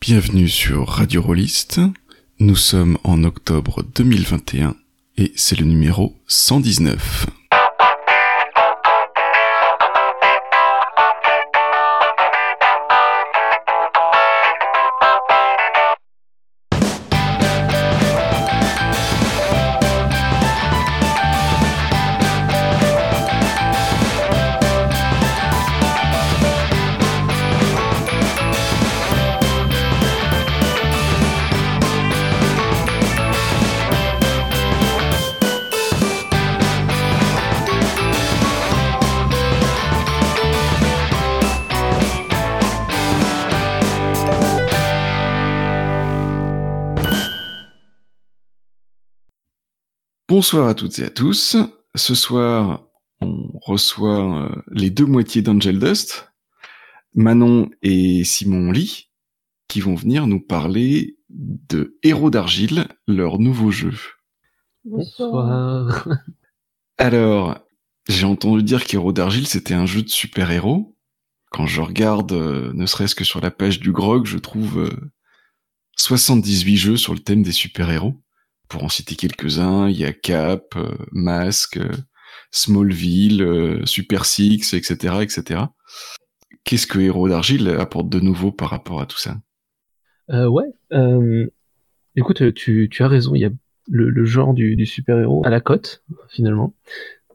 Bienvenue sur Radio Rollist. Nous sommes en octobre 2021 et c'est le numéro 119. Bonsoir à toutes et à tous. Ce soir, on reçoit euh, les deux moitiés d'Angel Dust, Manon et Simon Lee, qui vont venir nous parler de Héros d'Argile, leur nouveau jeu. Bonsoir. Alors, j'ai entendu dire qu'Héros d'Argile, c'était un jeu de super-héros. Quand je regarde, euh, ne serait-ce que sur la page du GROG, je trouve 78 euh, jeux sur le thème des super-héros pour en citer quelques-uns, il y a Cap, euh, Mask, euh, Smallville, euh, Super Six, etc., etc. Qu'est-ce que Héros d'Argile apporte de nouveau par rapport à tout ça? Ouais, écoute, tu, as raison, il y a le, genre du, super-héros à la cote, finalement.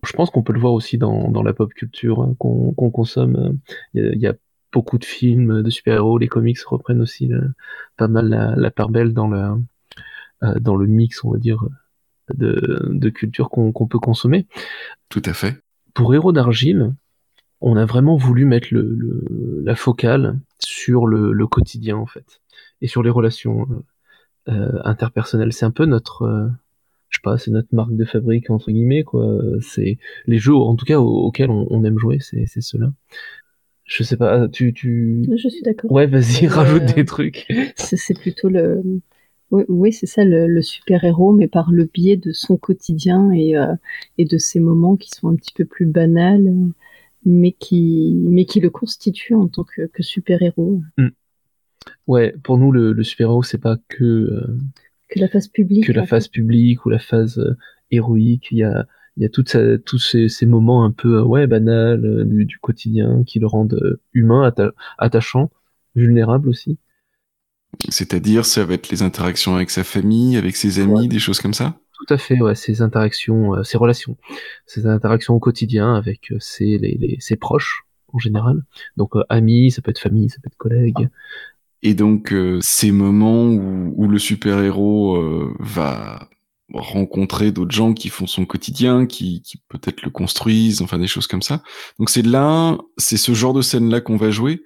Je pense qu'on peut le voir aussi dans, la pop culture hein, qu'on consomme. Il y, a, beaucoup de films de super-héros, les comics reprennent aussi pas mal la, part belle dans le, dans le mix, on va dire, de, de culture qu'on peut consommer. Tout à fait. Pour Héros d'argile, on a vraiment voulu mettre le, la focale sur le, le, quotidien en fait et sur les relations euh, interpersonnelles. C'est un peu notre, euh, je sais pas, c'est notre marque de fabrique entre guillemets quoi. C'est les jeux, en tout cas auxquels on, aime jouer, c'est ceux-là. Je sais pas, tu, tu. Je suis d'accord. Ouais, vas-y, rajoute des trucs. C'est plutôt le oui, c'est ça le, super-héros, mais par le biais de son quotidien et, euh, et de ses moments qui sont un petit peu plus banals, mais qui, mais qui le constituent en tant que, super-héros. Mm. Ouais, pour nous, le, super-héros, c'est pas que, euh, que la phase publique. Que la phase publique ou la phase euh, héroïque. Il y a, il y a toute tous ces, ces, moments un peu ouais banals du, du, quotidien qui le rendent humain, attachant, vulnérable aussi. C'est-à-dire, ça va être les interactions avec sa famille, avec ses amis, des choses comme ça? Tout à fait, ouais, ces interactions, euh, ces relations, ces interactions au quotidien avec euh, ses, les, ses proches en général. Donc euh, amis, ça peut être famille, ça peut être collègues. Et donc ces moments où, où le super-héros va rencontrer d'autres gens qui font son quotidien, qui, qui peut-être le construisent, enfin des choses comme ça. Donc c'est là, c'est ce genre de scène là qu'on va jouer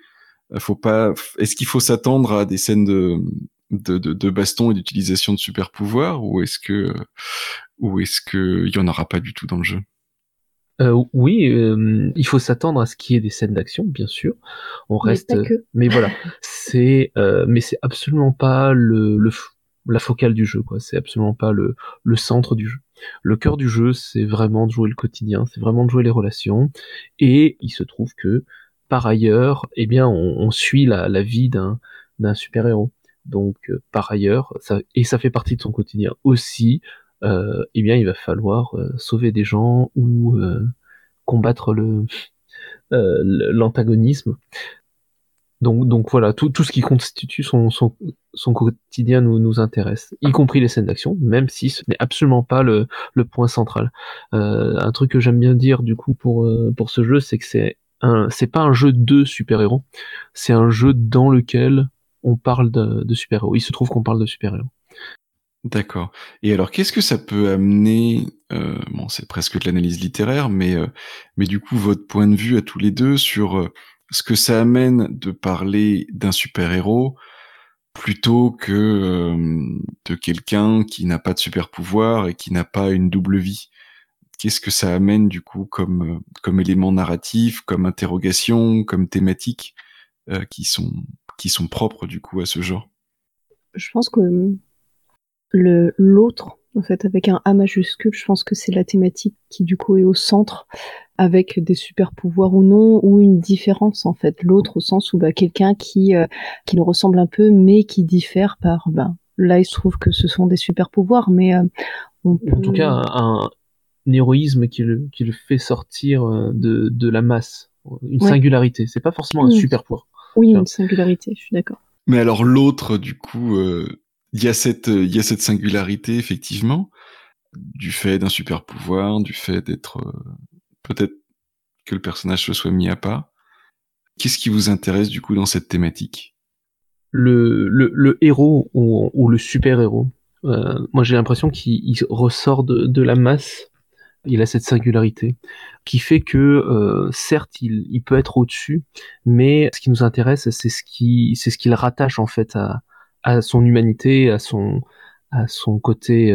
faut pas. Est-ce qu'il faut s'attendre à des scènes de de, de, baston et d'utilisation de super pouvoirs ou est-ce que ou est-ce que il y en aura pas du tout dans le jeu? Euh, oui, euh, il faut s'attendre à ce qu'il y ait des scènes d'action, bien sûr. On reste, mais, voilà, c'est, euh, mais c'est absolument pas le, le, la focale du jeu, quoi. C'est absolument pas le, le centre du jeu. Le cœur du jeu, c'est vraiment de jouer le quotidien, c'est vraiment de jouer les relations. Et il se trouve que par ailleurs, eh bien, on, suit la, vie d'un, super-héros. Donc, euh, par ailleurs, ça, et ça fait partie de son quotidien aussi, euh, eh bien, il va falloir euh, sauver des gens ou combattre le l'antagonisme. Donc, donc voilà, tout, tout ce qui constitue son, son, son quotidien nous, nous intéresse, y compris les scènes d'action, même si ce n'est absolument pas le, le point central. un truc que j'aime bien dire du coup pour, pour ce jeu, c'est que c'est c'est pas un jeu de super-héros, c'est un jeu dans lequel on parle de, super-héros. Il se trouve qu'on parle de super-héros. D'accord. Et alors, qu'est-ce que ça peut amener euh, Bon, c'est presque de l'analyse littéraire, mais euh, mais du coup, votre point de vue à tous les deux sur euh, ce que ça amène de parler d'un super-héros plutôt que de quelqu'un qui n'a pas de super-pouvoir et qui n'a pas une double vie? Qu'est-ce que ça amène du coup comme euh, comme élément narratif, comme interrogation, comme thématique euh, qui sont qui sont propres du coup à ce genre? Je pense que le l'autre en fait avec un A majuscule, je pense que c'est la thématique qui du coup est au centre avec des super pouvoirs ou non, ou une différence en fait. L'autre au sens où bah, quelqu'un qui qui nous ressemble un peu, mais qui diffère par ben là il se trouve que ce sont des super pouvoirs, mais en tout cas un, héroïsme qui le, qui le fait sortir de, de la masse, une singularité. C'est pas forcément un super pouvoir. Oui, une singularité, je suis d'accord. Mais alors l'autre, du coup, il y a cette il y a cette singularité effectivement du fait d'un super pouvoir, du fait d'être euh, peut-être que le personnage se soit mis à part. Qu'est-ce qui vous intéresse du coup dans cette thématique? Le, le, héros ou, le super héros. Euh, moi j'ai l'impression qu'il ressort de, la masse. Il a cette singularité qui fait que euh, certes il, peut être au-dessus, mais ce qui nous intéresse c'est ce qui c'est ce qu'il rattache en fait à, à son humanité, à son à son côté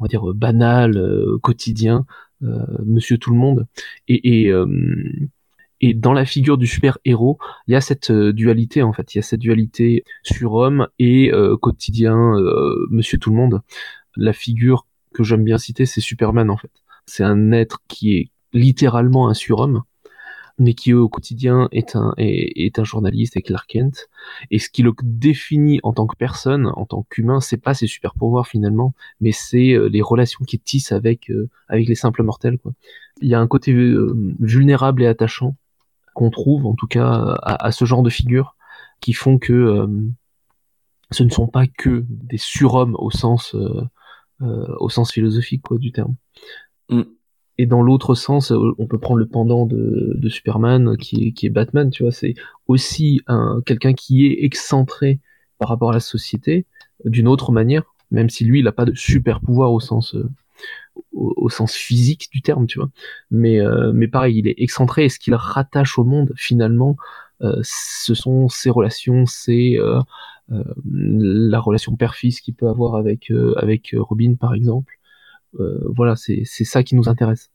on va dire banal, euh, quotidien, euh, Monsieur Tout le Monde. Et, et, euh, et dans la figure du super héros, il y a cette dualité en fait, il y a cette dualité surhomme et quotidien, Monsieur Tout le Monde. La figure que j'aime bien citer, c'est Superman en fait. C'est un être qui est littéralement un surhomme, mais qui au quotidien est un est, journaliste et Clark Kent. Et ce qui le définit en tant que personne en tant qu'humain c'est pas ses super pouvoirs finalement mais c'est euh, les relations qu'il tisse avec euh, les simples mortels il y a un côté euh, vulnérable et attachant qu'on trouve en tout cas à, ce genre de figures qui font que ce ne sont pas que des surhommes au sens philosophique du terme mm. Et dans l'autre sens, euh, on peut prendre le pendant de, Superman, qui est, Batman, tu vois, c'est aussi un, quelqu'un qui est excentré par rapport à la société d'une autre manière, même si lui, il n'a pas de super pouvoir au sens, euh, au, sens physique du terme, tu vois. Mais, euh, mais pareil, il est excentré et ce qu'il rattache au monde, finalement, ce sont ses relations, c'est la relation père-fils qu'il peut avoir avec, avec Robin, par exemple. Euh, voilà, c'est ça qui nous intéresse.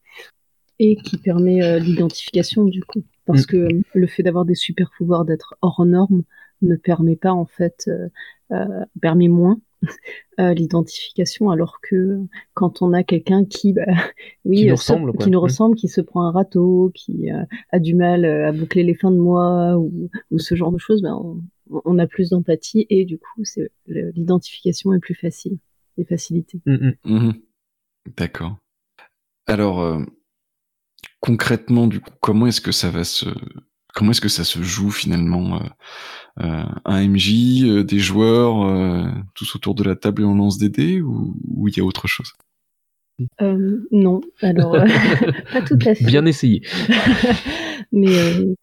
Et qui permet euh, l'identification du coup. Parce mm. que le fait d'avoir des super pouvoirs, d'être hors norme, ne permet pas en fait, euh, permet moins l'identification, alors que quand on a quelqu'un qui, bah, oui, qui nous, ressemble, qui, nous mm. ressemble, qui se prend un râteau, qui a du mal à boucler les fins de mois ou, ce genre de choses, ben, on, a plus d'empathie et du coup, l'identification est plus facile, et facilitée. Mm, mm-hmm. D'accord. Alors, euh, concrètement, du coup, comment est-ce que ça va se, comment est-ce que ça se joue finalement euh, euh Un MJ, des joueurs, tous autour de la table et on lance des dés ou il y a autre chose? Non, alors pas tout à fait. Bien essayé. Mais euh,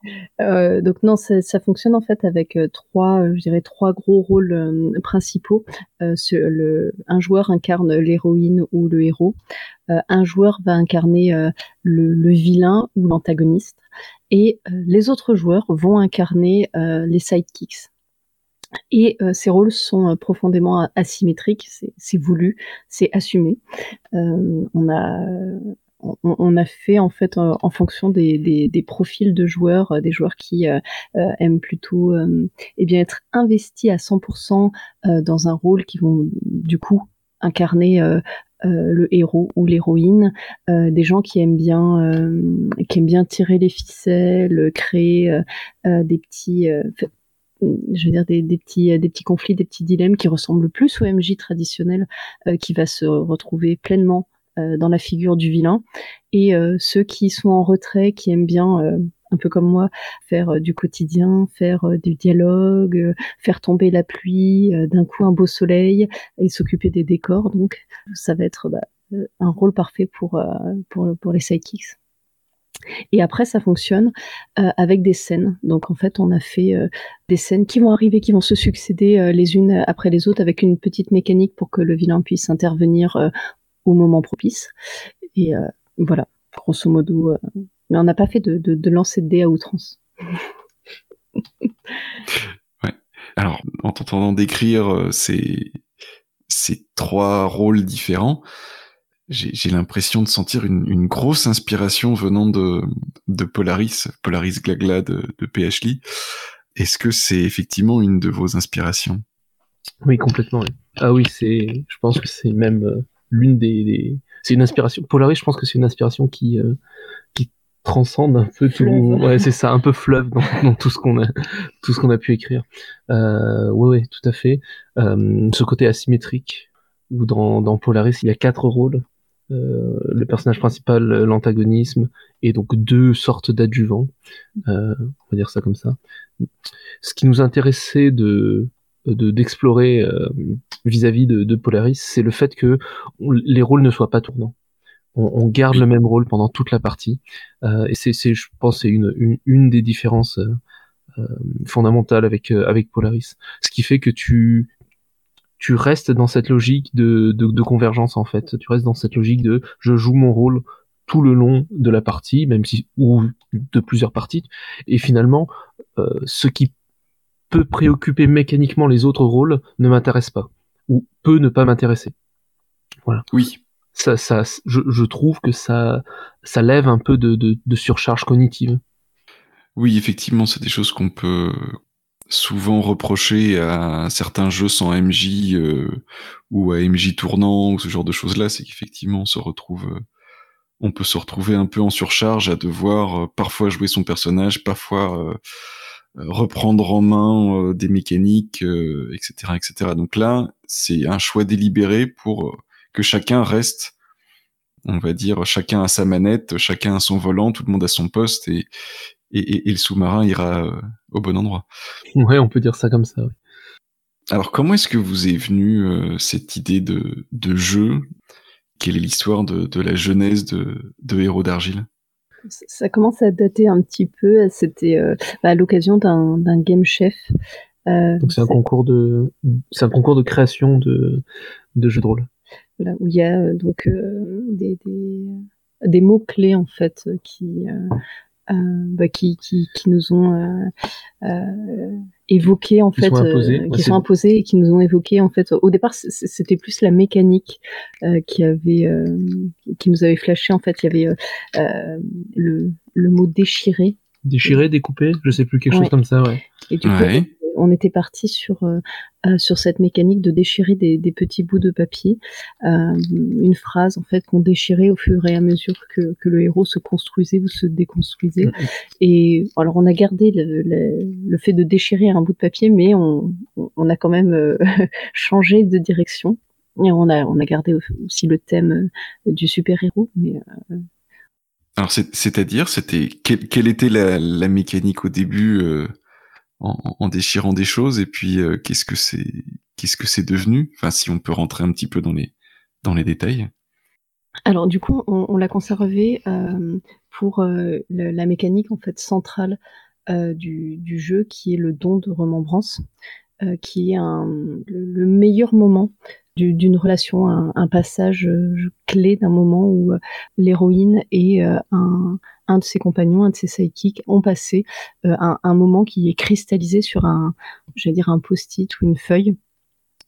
euh, donc non, ça, ça, fonctionne en fait avec euh, trois, je dirais trois gros rôles principaux. le, un joueur incarne l'héroïne ou le héros. un joueur va incarner le, le, vilain ou l'antagoniste. Et les autres joueurs vont incarner les sidekicks. Et ces rôles sont profondément asymétriques, c'est voulu, c'est assumé. on a on, a fait en fait en, fonction des, profils de joueurs, euh, des joueurs qui euh, euh, aiment plutôt eh bien être investis à 100% dans un rôle qui vont du coup incarner le héros ou l'héroïne, des gens qui aiment bien qui aiment bien tirer les ficelles, créer des petits je veux dire des, petits des petits conflits, des petits dilemmes qui ressemblent plus au MJ traditionnel, qui va se retrouver pleinement euh, dans la figure du vilain. Et euh, ceux qui sont en retrait, qui aiment bien euh, un peu comme moi, faire du quotidien, faire du dialogue, faire tomber la pluie, d'un coup un beau soleil, et s'occuper des décors. Donc, ça va être bah, un rôle parfait pour, pour, pour les sidekicks. Et après, ça fonctionne avec des scènes. Donc, en fait, on a fait des scènes qui vont arriver, qui vont se succéder les unes après les autres, avec une petite mécanique pour que le vilain puisse intervenir au moment propice. Et euh, voilà, grosso modo. Euh, mais on n'a pas fait de, de, lancer de dés à outrance. ouais. Alors, en t'entendant décrire euh, ces, ces trois rôles différents, j'ai l'impression de sentir une, une, grosse inspiration venant de, de Polaris, Polaris Glagla de, de PHLI. Est-ce que c'est effectivement une de vos inspirations? Oui, complètement. Oui. Ah oui, c'est, je pense que c'est même l'une des, c'est une inspiration. Polaris, je pense que c'est une inspiration qui, euh, qui transcende un peu tout. Ouais, c'est ça, un peu fleuve dans, tout ce qu'on a, tout ce qu'on a pu écrire. Euh, ouais, ouais, tout à fait. Euh, ce côté asymétrique où dans, dans Polaris il y a quatre rôles. Euh, le personnage principal, l'antagonisme, et donc deux sortes d'adjuvants. Euh, on va dire ça comme ça. Ce qui nous intéressait de d'explorer euh, vis-à-vis de, de Polaris, c'est le fait que les rôles ne soient pas tournants on, garde le même rôle pendant toute la partie. Euh, et c'est, je pense, c'est une, une, une, des différences euh, fondamentales avec avec Polaris. Ce qui fait que tu tu restes dans cette logique de, de, de, convergence en fait. Tu restes dans cette logique de je joue mon rôle tout le long de la partie, même si ou de plusieurs parties. Et finalement, euh, ce qui peut préoccuper mécaniquement les autres rôles ne m'intéresse pas ou peut ne pas m'intéresser. Voilà. Oui, ça, ça, je, je, trouve que ça, ça lève un peu de, de, de surcharge cognitive. Oui, effectivement, c'est des choses qu'on peut souvent reprocher à certains jeux sans MJ euh, ou à MJ tournant ou ce genre de choses-là, c'est qu'effectivement on se retrouve, euh, on peut se retrouver un peu en surcharge à devoir euh, parfois jouer son personnage, parfois reprendre en main des mécaniques, etc., etc. Donc là, c'est un choix délibéré pour que chacun reste, on va dire, chacun à sa manette, chacun à son volant, tout le monde à son poste et, et, le sous-marin ira euh, au bon endroit. Ouais, on peut dire ça comme ça. Alors, comment est-ce que vous est venue euh, cette idée de, de jeu? Quelle est l'histoire de, de, la genèse de, de Héros d'argile? Ça commence à dater un petit peu. C'était euh, bah, à l'occasion d'un game chef. Donc c'est un concours de, c'est un concours de création de, de jeux de rôle où il y a euh, donc euh, des, des, des mots clés en fait qui euh, bah, qui, qui, qui, nous ont euh, évoqué en fait, sont imposés, qui sont imposés et qui nous ont évoqué en fait. Au départ, c'était plus la mécanique qui avait, qui nous avait flashé en fait. Il y avait le, le mot déchiré. Déchiré, découpé, je sais plus quelque chose comme ça, ouais. Et du coup, on était parti sur euh, euh, sur cette mécanique de déchirer des, petits bouts de papier, euh, une phrase en fait qu'on déchirait au fur et à mesure que, le héros se construisait ou se déconstruisait. Mm-hmm. Et alors on a gardé le, fait de déchirer un bout de papier, mais on, a quand même changé de direction. Et on a, on a gardé aussi le thème du super-héros, mais alors, c'est-à-dire, c'était quelle, était la, mécanique au début en, déchirant des choses et puis euh, qu'est-ce que c'est qu'est-ce que c'est devenu? Enfin, si on peut rentrer un petit peu dans les dans les détails. Alors du coup, on, l'a conservé euh, pour euh, la mécanique en fait centrale du, du, jeu, qui est le don de remembrance, qui est le, meilleur moment d'une relation, un, un passage clé d'un moment où l'héroïne est un, un de ses compagnons, un de ses sidekicks ont passé euh, un, moment qui est cristallisé sur un, j'allais dire un post-it ou une feuille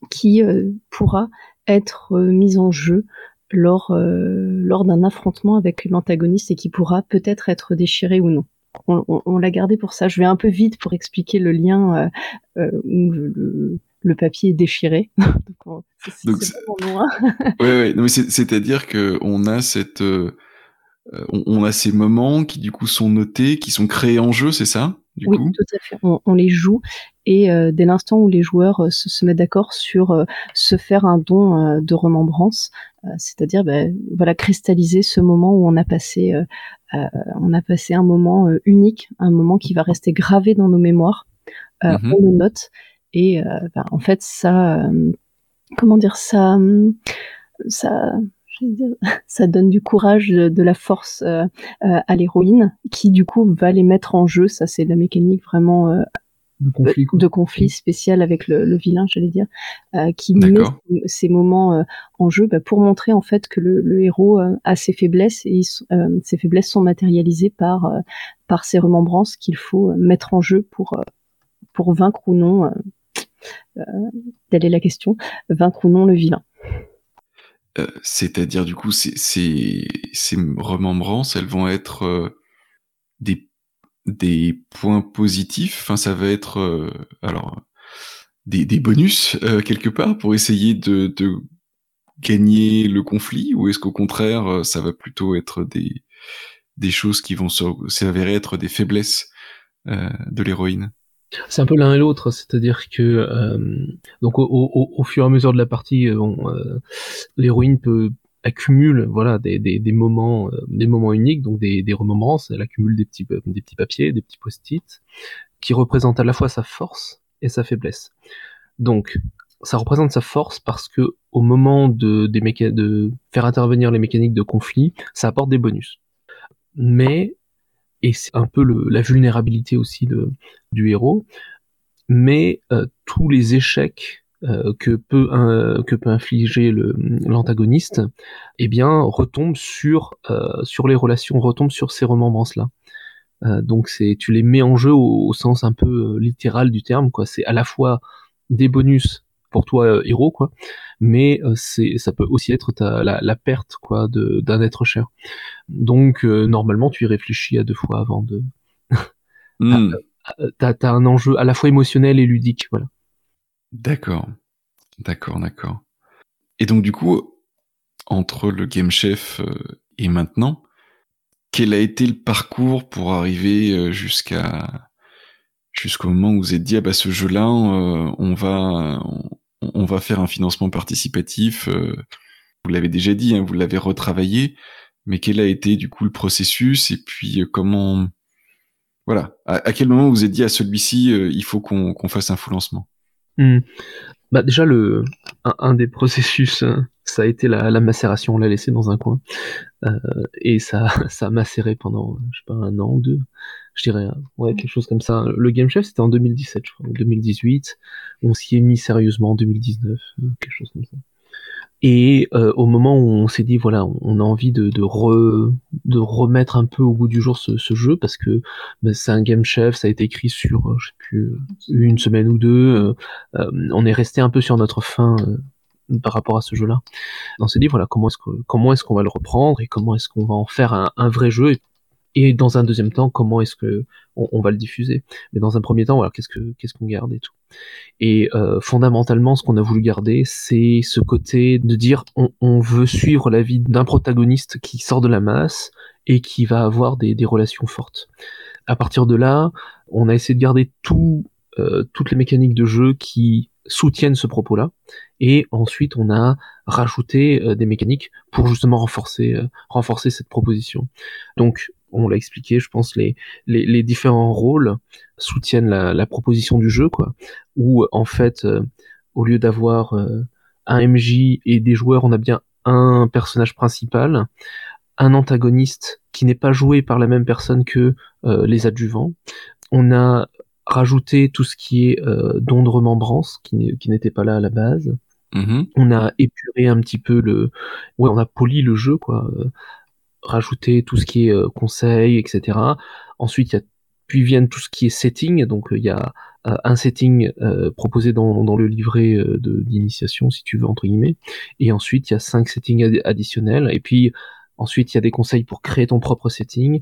qui euh, pourra être euh, mise en jeu lors, lors d'un affrontement avec l'antagoniste et qui pourra peut-être être déchiré ou non. On, l'a gardé pour ça. Je vais un peu vite pour expliquer le lien où le, papier est déchiré. Donc, c'est-à-dire que on a cette euh, on, a ces moments qui du coup sont notés, qui sont créés en jeu, c'est ça du Oui, coup? tout à fait. On, les joue et euh, dès l'instant où les joueurs euh, se, mettent d'accord sur se faire un don de remembrance, c'est-à-dire ben, voilà cristalliser ce moment où on a passé on a passé un moment unique, un moment qui va rester gravé dans nos mémoires. Mm-hmm. On le note et ben, en fait ça comment dire ça ça ça donne du courage, de, la force euh, euh, à l'héroïne, qui du coup va les mettre en jeu. Ça, c'est la mécanique vraiment euh, de, conflit, spécial avec le, vilain, j'allais dire, qui met ces moments en jeu bah, pour montrer en fait que le, héros a ses faiblesses et ses faiblesses sont matérialisées par par ces remembrances qu'il faut mettre en jeu pour pour vaincre ou non. Telle est la question, vaincre ou non le vilain? Euh, c'est-à-dire du coup ces, ces, remembrances, elles vont être euh, des, points positifs. Enfin, ça va être euh, alors des, bonus quelque part pour essayer de, de gagner le conflit, ou est-ce qu'au contraire ça va plutôt être des des choses qui vont s'avérer être des faiblesses de l'héroïne? C'est un peu l'un et l'autre, c'est-à-dire que euh, donc au, au, au, fur et à mesure de la partie, euh, bon, euh, l'héroïne peut accumule voilà des, des, des moments des moments uniques donc des, des remembrances elle accumule des petits des petits papiers des petits post-it qui représentent à la fois sa force et sa faiblesse. Donc ça représente sa force parce que au moment de des de faire intervenir les mécaniques de conflit ça apporte des bonus. Mais et c'est un peu la vulnérabilité aussi du héros, mais euh, tous les échecs euh, que peut que peut infliger l'antagoniste, eh bien retombent sur euh, sur les relations, retombent sur ces remembrances là. donc c'est tu les mets en jeu au, au sens un peu littéral du terme quoi. C'est à la fois des bonus pour toi euh, héros quoi. Mais euh, c'est ça peut aussi être ta, la, perte quoi de d'un être cher. Donc euh, normalement tu y réfléchis à deux fois avant de hmm. t'as as un enjeu à la fois émotionnel et ludique voilà. D'accord. D'accord d'accord. Et donc du coup entre le game chef et maintenant quel a été le parcours pour arriver jusqu'à jusqu'au moment où vous êtes dit ah bah ce jeu-là on va on va faire un financement participatif. Euh, vous l'avez déjà dit, hein, vous l'avez retravaillé, mais quel a été du coup le processus et puis euh, comment, voilà, à, quel moment vous, êtes dit à celui-ci, euh, il faut qu'on fasse un fou lancement hmm. Bah déjà le un, des processus, hein, ça a été la, macération, on l'a laissé dans un coin et ça ça a macéré pendant je sais pas un an ou deux je dirais, ouais, quelque chose comme ça. Le Game Chef, c'était en 2017, je crois, en 2018. On s'y est mis sérieusement en 2019, hein, quelque chose comme ça. Et euh, au moment où on s'est dit, voilà, on a envie de, de, re, de remettre un peu au goût du jour ce, jeu, parce que bah, c'est un Game Chef, ça a été écrit sur, euh, je plus, une semaine ou deux. Euh, on est resté un peu sur notre fin par rapport à ce jeu-là. On s'est dit, voilà, comment est-ce qu'on va le reprendre et comment est-ce qu'on va en faire un, vrai jeu dans un deuxième temps, comment est-ce que on, va le diffuser? Mais dans un premier temps, voilà, qu'est-ce que qu'est-ce qu'on garde et tout? Et euh, fondamentalement, ce qu'on a voulu garder, c'est ce côté de dire on, on veut suivre la vie d'un protagoniste qui sort de la masse et qui va avoir des, des relations fortes. À partir de là, on a essayé de garder tout, euh, toutes les mécaniques de jeu qui soutiennent ce propos-là. Et ensuite, on a rajouté euh, des mécaniques pour justement renforcer, euh, renforcer cette proposition. Donc, on l'a expliqué, je pense, les, les, différents rôles soutiennent la, proposition du jeu, quoi. Où, en fait, euh, au lieu d'avoir euh, un MJ et des joueurs, on a bien un personnage principal, un antagoniste qui n'est pas joué par la même personne que euh, les adjuvants. On a rajouté tout ce qui est don de remembrance, qui n'était pas là à la base. Mm-hmm. On a épuré un petit peu le, ouais, on a poli le jeu, quoi rajouter tout ce qui est euh, conseil, etc. Ensuite, il y a, puis viennent tout ce qui est setting. Donc, il y a euh, un setting euh, proposé dans, le livret d'initiation, si tu veux, entre guillemets. Et ensuite, il y a cinq settings additionnels. Et puis, ensuite, il y a des conseils pour créer ton propre setting.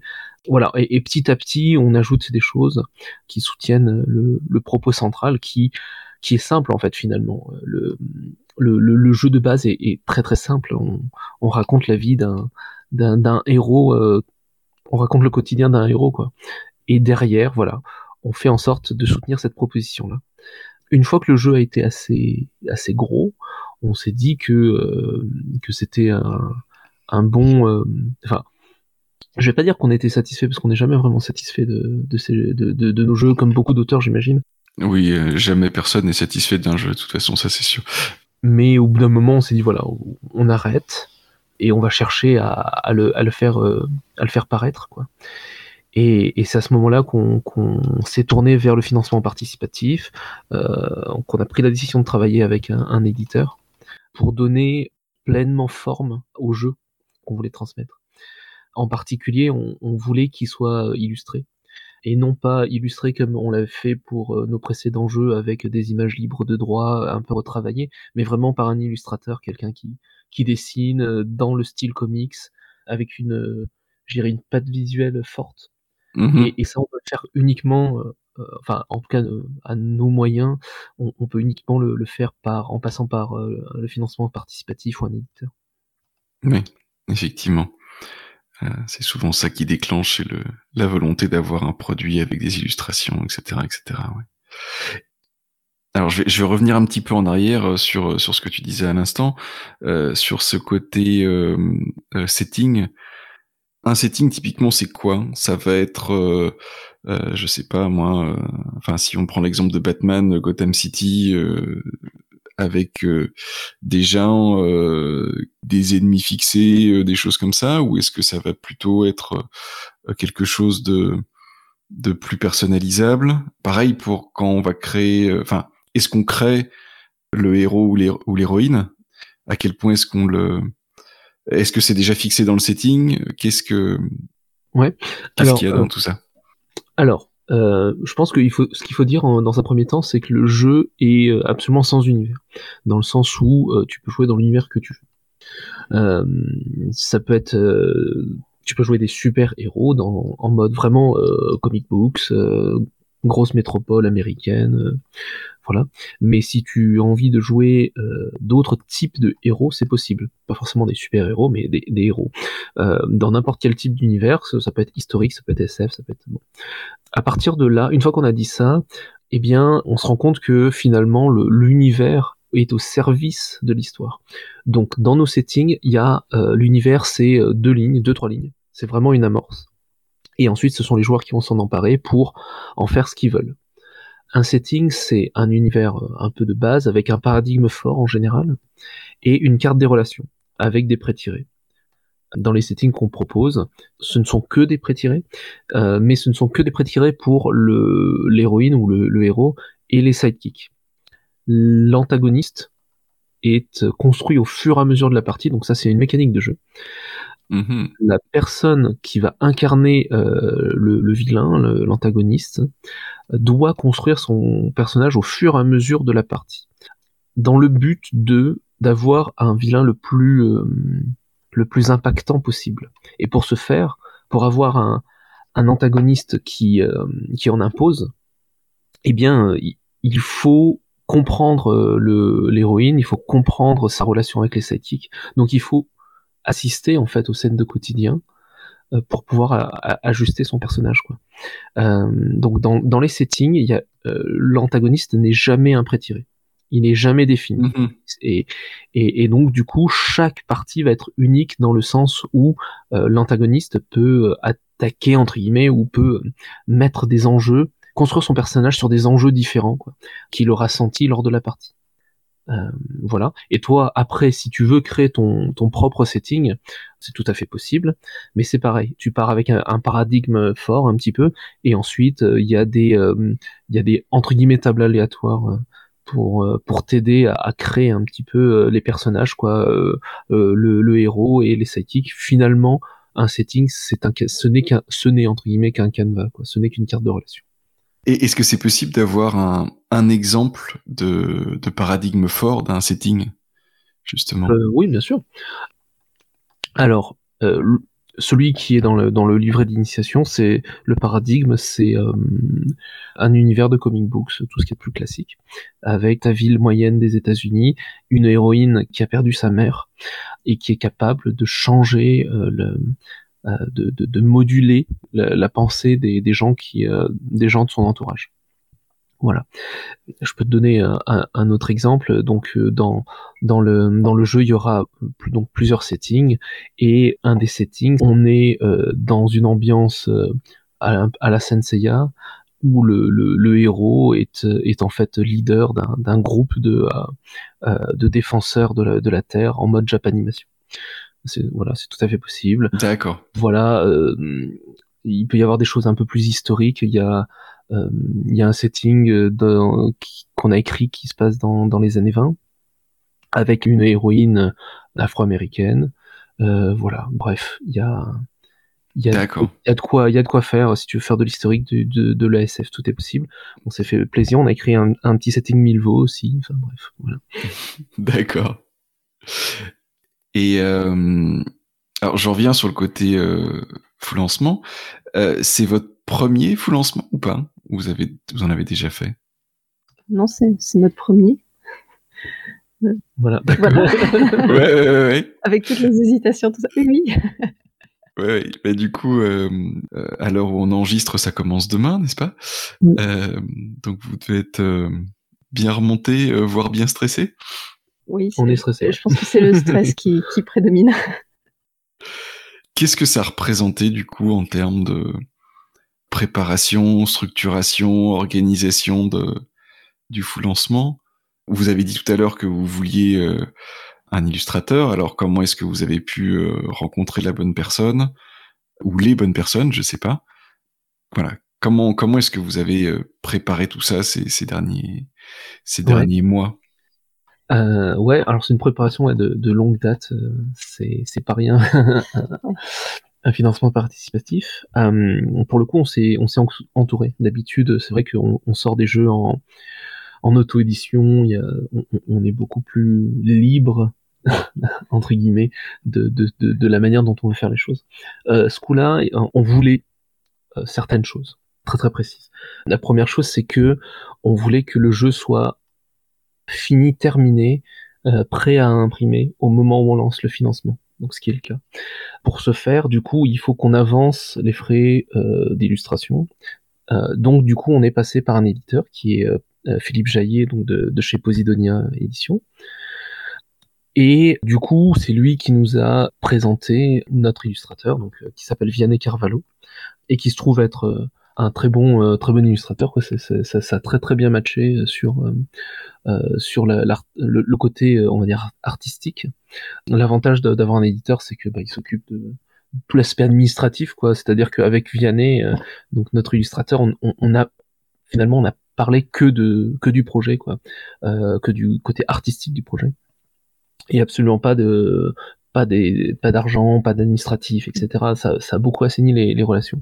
Voilà. Et, petit à petit, on ajoute des choses qui soutiennent le, propos central qui qui est simple en fait finalement. Le, le, jeu de base est, est, très très simple. On, on raconte la vie d'un d'un héros. Euh, on raconte le quotidien d'un héros, quoi. Et derrière, voilà, on fait en sorte de soutenir cette proposition-là. Une fois que le jeu a été assez assez gros, on s'est dit que euh, que c'était un, un bon. Euh, enfin, je vais pas dire qu'on était satisfait parce qu'on n'est jamais vraiment satisfait de de, ces, de, de, de nos jeux, comme beaucoup d'auteurs, j'imagine. Oui, jamais personne n'est satisfait d'un jeu, de toute façon, ça c'est sûr. Mais au bout d'un moment, on s'est dit voilà, on arrête, et on va chercher à, le, faire euh, à le faire paraître quoi. Et, c'est à ce moment-là qu'on s'est tourné vers le financement participatif, euh, qu'on a pris la décision de travailler avec un, éditeur pour donner pleinement forme au jeu qu'on voulait transmettre. En particulier, on, voulait qu'il soit illustré et non pas illustré comme on l'avait fait pour euh, nos précédents jeux avec des images libres de droit un peu retravaillées, mais vraiment par un illustrateur, quelqu'un qui, qui dessine euh, dans le style comics avec une, euh, j'irais une patte visuelle forte. Mmh et, ça, on peut le faire uniquement, euh, enfin, en tout cas, à nos moyens, on, peut uniquement le, faire par, en passant par le financement participatif ou un éditeur. Oui, effectivement. c'est souvent ça qui déclenche le, la volonté d'avoir un produit avec des illustrations, etc., etc. Alors je vais, je vais revenir un petit peu en arrière sur sur ce que tu disais à l'instant, sur ce côté setting. Un setting typiquement c'est quoi? Ça va être euh, je sais pas moi, euh, enfin si on prend l'exemple de Batman, Gotham City, euh, avec des gens, des ennemis fixés, des choses comme ça, ou est-ce que ça va plutôt être quelque chose de de plus personnalisable? Pareil pour quand on va créer, enfin, est-ce qu'on crée le héros ou l'héroïne? À quel point est-ce qu'on le est-ce que c'est déjà fixé dans le setting? Qu'est-ce que ouais. Qu'est-ce qu'il y a dans tout ça? alors, euh, je pense qu'il faut, ce qu'il faut dire dans un premier temps, c'est que le jeu est euh, absolument sans univers, dans le sens où euh, tu peux jouer dans l'univers que tu veux. ça peut être, tu peux jouer des super héros dans, en mode vraiment comic books, grosse métropole américaine, voilà. Mais si tu as envie de jouer euh, d'autres types de héros, c'est possible. Pas forcément des super-héros, mais des, héros. Euh, dans n'importe quel type d'univers, ça, peut être historique, ça peut être SF, ça peut être... Bon. À partir de là, une fois qu'on a dit ça, eh bien, on se rend compte que finalement, l'univers est au service de l'histoire. Donc, dans nos settings, il y a euh, l'univers, c'est deux lignes, deux, trois lignes. C'est vraiment une amorce. Et ensuite, ce sont les joueurs qui vont s'en emparer pour en faire ce qu'ils veulent. Un setting, c'est un univers euh, un peu de base avec un paradigme fort en général et une carte des relations avec des pré-tirés. Dans les settings qu'on propose, ce ne sont que des pré-tirés, euh, mais ce ne sont que des pré-tirés pour l'héroïne ou le, héros et les sidekicks. L'antagoniste est construit au fur et à mesure de la partie, donc ça c'est une mécanique de jeu. Mm-hmm. La personne qui va incarner euh, le, vilain, l'antagoniste, doit construire son personnage au fur et à mesure de la partie, dans le but de d'avoir un vilain le plus euh, le plus impactant possible. Et pour ce faire, pour avoir un, un antagoniste qui euh, qui en impose, eh bien, il faut comprendre l'héroïne, il faut comprendre sa relation avec les. Donc il faut assister en fait aux scènes de quotidien euh, pour pouvoir ajuster son personnage quoi. Euh, donc dans, dans, les settings, il y a euh, l'antagoniste n'est jamais un pré-tiré. Il n'est jamais défini. Mm-hmm. et, et, et, donc du coup, chaque partie va être unique dans le sens où l'antagoniste peut attaquer entre guillemets ou peut mettre des enjeux, construire son personnage sur des enjeux différents quoi, qu'il aura senti lors de la partie. Euh, voilà. Et toi, après, si tu veux créer ton, ton propre setting, c'est tout à fait possible. Mais c'est pareil. Tu pars avec un, paradigme fort un petit peu, et ensuite euh, il y a des euh, il y a des entre guillemets tables aléatoires pour pour t'aider à, créer un petit peu les personnages, quoi, le, le héros et les sidekicks. Finalement, un setting, c'est un ce n'est qu'un ce n'est entre guillemets qu'un canevas, quoi. Ce n'est qu'une carte de relation. Et est-ce que c'est possible d'avoir un, exemple de, paradigme fort d'un setting, justement? Euh, Oui, bien sûr. Alors, euh, celui qui est dans le, livret d'initiation, c'est le paradigme, c'est euh, un univers de comic books, tout ce qui est plus classique, avec ta ville moyenne des États-Unis, une héroïne qui a perdu sa mère et qui est capable de changer le, de, de, de, moduler la, pensée des, des gens qui, euh, des gens de son entourage. Voilà. Je peux te donner un, un, autre exemple. Donc euh, dans dans le dans le jeu, il y aura donc plusieurs settings et un des settings, on est dans une ambiance à, à, la Senseiya où le, le, le, héros est est en fait leader d'un groupe de de défenseurs de la, de la terre en mode Japanimation. C'est voilà, c'est tout à fait possible. D'accord. Voilà, euh, il peut y avoir des choses un peu plus historiques. Il y a euh, il y a un setting euh, qu'on a écrit qui se passe dans, dans les années 20 avec une héroïne afro-américaine. Euh, voilà, bref, il y a il y, a, il y a de quoi il y a de quoi faire si tu veux faire de l'historique de, de, de l'ASF tout est possible on s'est fait plaisir on a écrit un, un petit setting Milvo aussi enfin bref voilà d'accord et euh, alors j'en reviens sur le côté euh, full lancement. Euh, c'est votre premier full lancement ou pas? Vous, avez, vous en avez déjà fait? Non, c'est notre premier. Voilà. voilà. ouais, ouais, ouais, Avec toutes les hésitations, tout ça. Oui, oui. Ouais, bah, du coup, euh, euh, à l'heure où on enregistre, ça commence demain, n'est-ce pas? Euh, Donc vous devez être euh, bien remonté, euh, voire bien stressé? Oui, On est stressé. Je pense que c'est le stress qui, qui prédomine. Qu'est-ce que ça représentait du coup en termes de préparation, structuration, organisation de, du full lancement Vous avez dit tout à l'heure que vous vouliez euh, un illustrateur. Alors comment est-ce que vous avez pu euh, rencontrer la bonne personne ou les bonnes personnes, je sais pas. Voilà. Comment comment est-ce que vous avez euh, préparé tout ça ces, ces derniers ces Ouais. derniers mois? Euh, ouais, alors c'est une préparation ouais, de, de longue date, euh, c'est c'est pas rien. un financement participatif. Euh, pour le coup, on s'est on s'est en- entouré. D'habitude, c'est vrai qu'on on sort des jeux en en auto-édition, y a, on, on- on est beaucoup plus libre entre guillemets de, de, de, de la manière dont on veut faire les choses. Euh, ce coup-là, on voulait euh, certaines choses très très précises. La première chose, c'est que on voulait que le jeu soit fini, terminé, euh, prêt à imprimer au moment où on lance le financement. Donc ce qui est le cas. Pour ce faire, du coup, il faut qu'on avance les frais euh, d'illustration. Euh, donc du coup, on est passé par un éditeur qui est Philippe Jaillet, de, chez Posidonia Édition. Et du coup, c'est lui qui nous a présenté notre illustrateur, donc qui s'appelle Vianney Carvalho, et qui se trouve être un très bon, euh, très bon illustrateur. Quoi. Ça, ça a très très bien matché euh, sur euh, sur la- l'art- le, le côté, on va dire, artistique. L'avantage d'avoir un éditeur, c'est que bah, il s'occupe de tout l'aspect administratif, quoi. C'est-à-dire qu'avec Vianney, euh, donc notre illustrateur, on, on, on a finalement on a parlé que de que du projet, quoi, euh, que du côté artistique du projet, et absolument pas de pas des pas d'argent, pas d'administratif, etc. Ça, ça a beaucoup assaini les, les relations.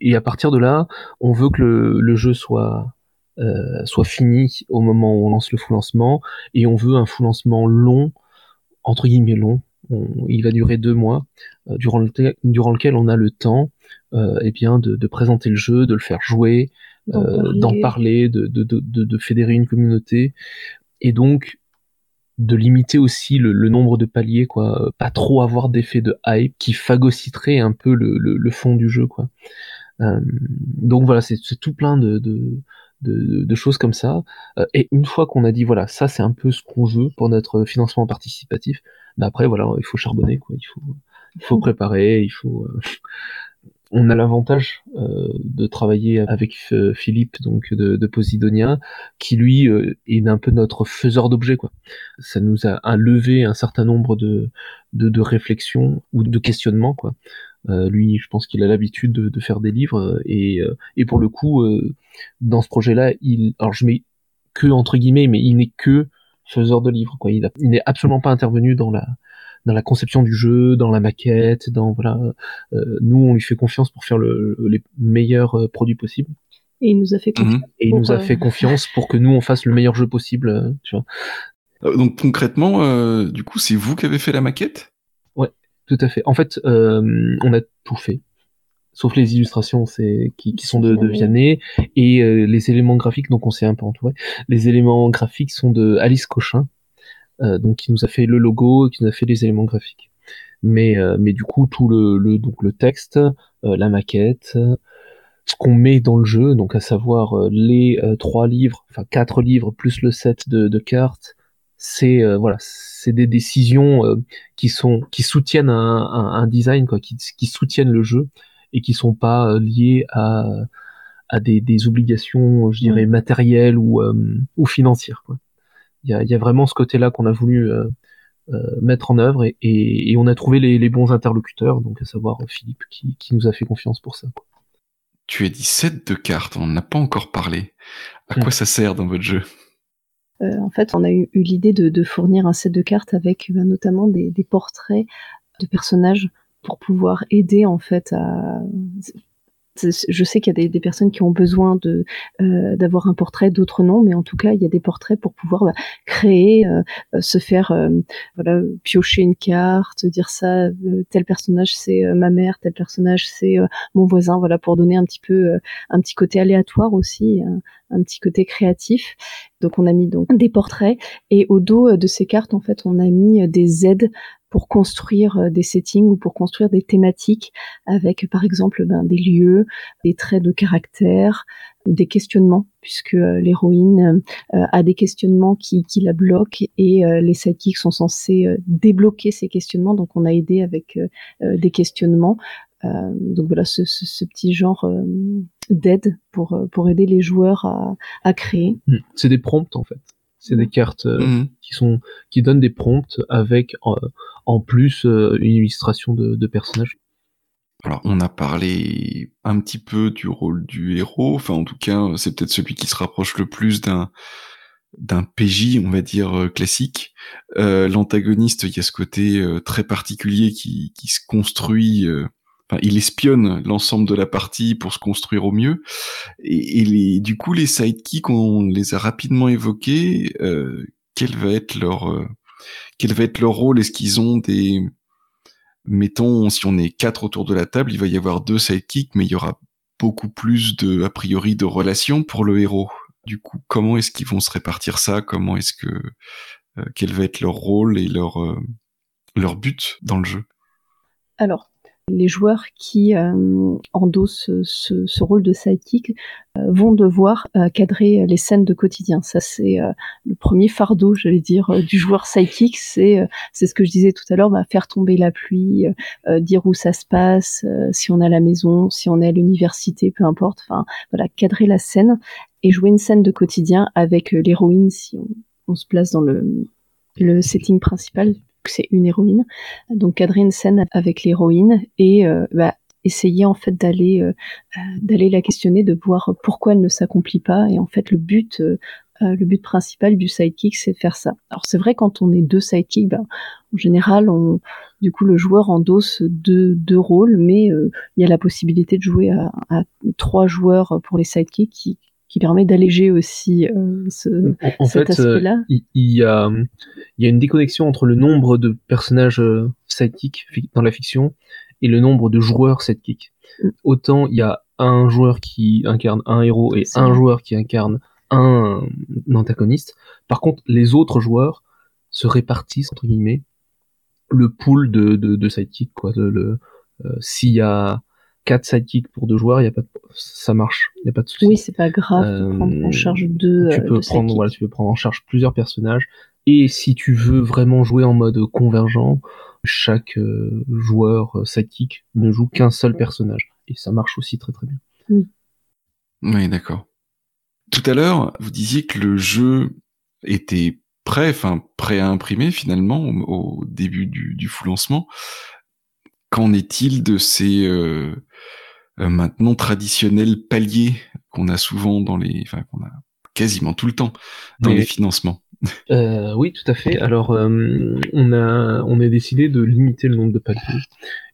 Et à partir de là, on veut que le, le jeu soit euh, soit fini au moment où on lance le full lancement, et on veut un full lancement long, entre guillemets long. On- il va durer deux mois, euh, durant, le durant lequel on a le temps, euh, eh bien, de, de présenter le jeu, de le faire jouer, D'en parler. de, fédérer une communauté, et donc de limiter aussi le, le nombre de paliers, quoi, pas trop avoir d'effet de hype qui phagocyterait un peu le, le, le fond du jeu, quoi. Euh, donc voilà, c'est tout plein de, choses comme ça. Euh, et une fois qu'on a dit voilà, ça c'est un peu ce qu'on veut pour notre financement participatif, bah après voilà, il faut charbonner, quoi. Il faut, préparer, il faut. euh, on a l'avantage de travailler avec Philippe donc de, Posidonia, qui lui est un peu notre faiseur d'objets quoi. Ça nous a, a levé un certain nombre de, de réflexions ou de questionnements quoi. Euh, lui, je pense qu'il a l'habitude de, de faire des livres euh, et, euh, et pour le coup, euh, dans ce projet-là, il, alors je mets que entre guillemets, mais il n'est que faiseur de livres quoi. Il, a- il n'est absolument pas intervenu dans la dans la conception du jeu, dans la maquette, dans voilà. Euh, nous, on lui fait confiance pour faire le, le- les meilleurs euh, produits possibles. Et il nous a fait confiance. Et il Pour, nous a euh, fait confiance pour que nous on fasse le meilleur jeu possible. euh, tu vois. Donc concrètement, euh, du coup, c'est vous qui avez fait la maquette? Tout à fait. En fait, euh, on a tout fait, sauf les illustrations, c'est qui, qui sont de, de Vianney et euh, les éléments graphiques. Donc, on s'est un peu entouré. Les éléments graphiques sont de Alice Cochin, euh, donc qui nous a fait le logo, et qui nous a fait les éléments graphiques. Mais, mais du coup, tout le, le donc le texte, la maquette, ce qu'on met dans le jeu, donc à savoir les trois livres, enfin quatre livres plus le set de, de cartes, c'est euh, voilà, c'est des décisions euh, qui sont qui soutiennent un, un, un design quoi, qui, qui soutiennent le jeu et qui sont pas euh, liées à à des, des obligations, je dirais matérielles ou euh, ou financières quoi. Il y a, il y a vraiment ce côté-là qu'on a voulu euh, euh, mettre en œuvre et, et, et on a trouvé les, les bons interlocuteurs, donc à savoir Philippe qui, qui nous a fait confiance pour ça. Quoi. Tu as dit set de cartes, on n'en a pas encore parlé. À Mm. quoi ça sert dans votre jeu? En fait, on a eu, l'idée de, de fournir un set de cartes avec euh, notamment des, des portraits de personnages pour pouvoir aider en fait à. Je sais qu'il y a des, personnes qui ont besoin de euh, d'avoir un portrait, d'autres non, mais en tout cas, il y a des portraits pour pouvoir bah, créer, euh, euh, se faire, euh, voilà, piocher une carte, dire ça, euh, tel personnage c'est euh, ma mère, tel personnage c'est mon voisin, voilà, pour donner un petit peu un petit côté aléatoire aussi, un, un petit côté créatif. Donc on a mis donc des portraits et au dos de ces cartes en fait on a mis des aides pour construire des settings ou pour construire des thématiques avec par exemple ben, des lieux, des traits de caractère, des questionnements puisque l'héroïne a des questionnements qui, qui la bloquent et les sidekicks sont censés débloquer ces questionnements donc on a aidé avec des questionnements donc voilà ce, ce, petit genre d'aide pour pour aider les joueurs à, à créer. Mmh. C'est des prompts en fait. C'est des cartes euh, mmh. qui sont qui donnent des prompts avec en, plus euh, une illustration de, de, personnages. Alors on a parlé un petit peu du rôle du héros, enfin en tout cas c'est peut-être celui qui se rapproche le plus d'un d'un PJ, on va dire euh, classique. Euh, L'antagoniste, il y a ce côté très particulier qui, qui se construit il espionne l'ensemble de la partie pour se construire au mieux. Et, du coup, les sidekicks, on les a rapidement évoqués. Euh, quel va être leur euh, quel va être leur rôle? Est-ce qu'ils ont des mettons si on est quatre autour de la table, il va y avoir deux sidekicks, mais il y aura beaucoup plus de a priori de relations pour le héros. Du coup, comment est-ce qu'ils vont se répartir ça? Comment est-ce que euh, quel va être leur rôle et leur leur but dans le jeu? Alors, les joueurs qui euh, endossent ce, rôle de sidekick euh, vont devoir euh, cadrer les scènes de quotidien. Ça, c'est le premier fardeau, j'allais dire, du joueur sidekick. C'est c'est ce que je disais tout à l'heure, bah, faire tomber la pluie, dire où ça se passe, si on est à la maison, si on est à l'université, peu importe. Enfin, voilà, cadrer la scène et jouer une scène de quotidien avec l'héroïne si on, on se place dans le le setting principal c'est une héroïne. Donc cadrer une scène avec l'héroïne et euh, bah, essayer en fait d'aller euh, euh, d'aller la questionner, de voir pourquoi elle ne s'accomplit pas. Et en fait, le but le but principal du sidekick, c'est de faire ça. Alors c'est vrai quand on est deux sidekicks, bah, en général, on, du coup le joueur endosse deux, deux rôles, mais il y a la possibilité de jouer à, trois joueurs pour les sidekicks qui, qui permet d'alléger aussi euh, ce, en, cet fait, euh, aspect-là. il, y a, il y a une déconnexion entre le nombre de personnages euh, sidekicks dans la fiction et le nombre de joueurs sidekicks. Mm. Autant il y a un joueur qui incarne un héros et un joueur qui incarne un, antagoniste. Par contre, les autres joueurs se répartissent entre guillemets le pool de, de, de sidekicks quoi. Le, s'il y a 4 sidekicks pour deux joueurs, y a pas ça marche, il y a pas de souci. Oui, c'est pas grave de prendre en euh, charge deux. Tu peux prendre, voilà, tu peux prendre en charge plusieurs personnages. Et si tu veux vraiment jouer en mode convergent, chaque euh, joueur euh, sidekick ne joue qu'un seul personnage, et ça marche aussi très très bien. Oui. Oui, d'accord. Tout à l'heure, vous disiez que le jeu était prêt, enfin prêt à imprimer finalement au, début du, du full lancement. Qu'en est-il de ces euh, euh, maintenant traditionnels paliers qu'on a souvent dans les, enfin qu'on a quasiment tout le temps dans les financements? Euh, Oui, tout à fait. Alors, on a on a décidé de limiter le nombre de paliers.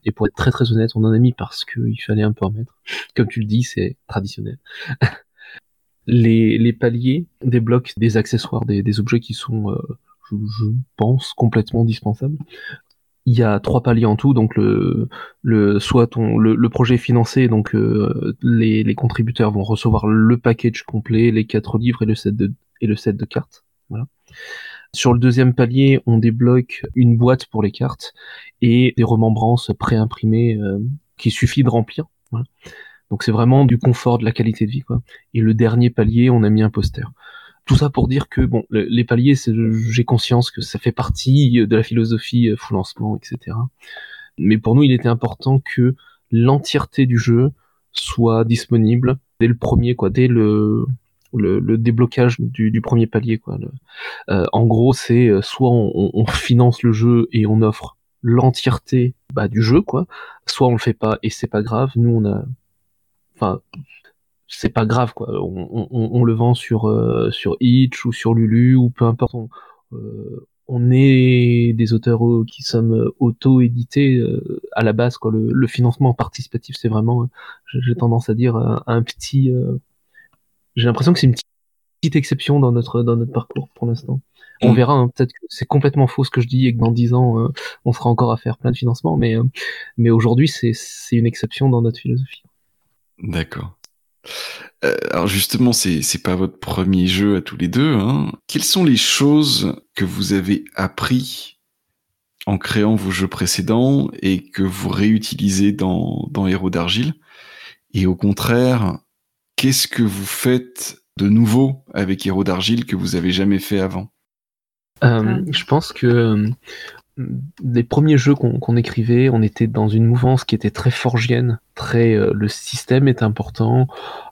Et pour être très très honnête, on en a mis parce qu'il fallait un peu en mettre. Comme tu le dis, c'est traditionnel. les, les paliers débloquent des accessoires, des, des objets qui sont, je, je, pense, complètement dispensables il y a trois paliers en tout, donc le, le soit ton, le, projet est financé, donc euh, les, les, contributeurs vont recevoir le package complet, les quatre livres et le set de et le set de cartes. Voilà. Sur le deuxième palier, on débloque une boîte pour les cartes et des remembrances préimprimées euh, qui suffit de remplir. Voilà. Donc c'est vraiment du confort, de la qualité de vie. Quoi. Et le dernier palier, on a mis un poster. Tout ça pour dire que bon, les paliers, j'ai conscience que ça fait partie de la philosophie euh, full lancement, etc. Mais pour nous, il était important que l'entièreté du jeu soit disponible dès le premier, quoi, dès le le, déblocage du, premier palier, quoi. Euh, en gros, c'est euh, soit on, on, finance le jeu et on offre l'entièreté bah, du jeu, quoi. Soit on le fait pas et c'est pas grave. Nous, on a, enfin, c'est pas grave quoi. On, on, on, le vend sur euh, sur Itch ou sur Lulu ou peu importe. On, euh, on est des auteurs qui sommes auto-édités euh, à la base quoi. Le, le financement participatif c'est vraiment, j'ai tendance à dire un, petit. j'ai l'impression que c'est une petite exception dans notre dans notre parcours pour l'instant. On mm. verra, hein, peut-être que c'est complètement faux ce que je dis et que dans dix ans, on sera encore à faire plein de financements, mais, mais aujourd'hui, c'est une exception dans notre philosophie. D'accord. Euh, alors justement, c'est c'est pas votre premier jeu à tous les deux. Hein. Quelles sont les choses que vous avez appris en créant vos jeux précédents et que vous réutilisez dans, dans Héros d'Argile? Et au contraire, qu'est-ce que vous faites de nouveau avec Héros d'Argile que vous avez jamais fait avant? Euh, Je pense que les premiers jeux qu'on écrivait, on était dans une mouvance qui était très forgienne, très euh, le système est important.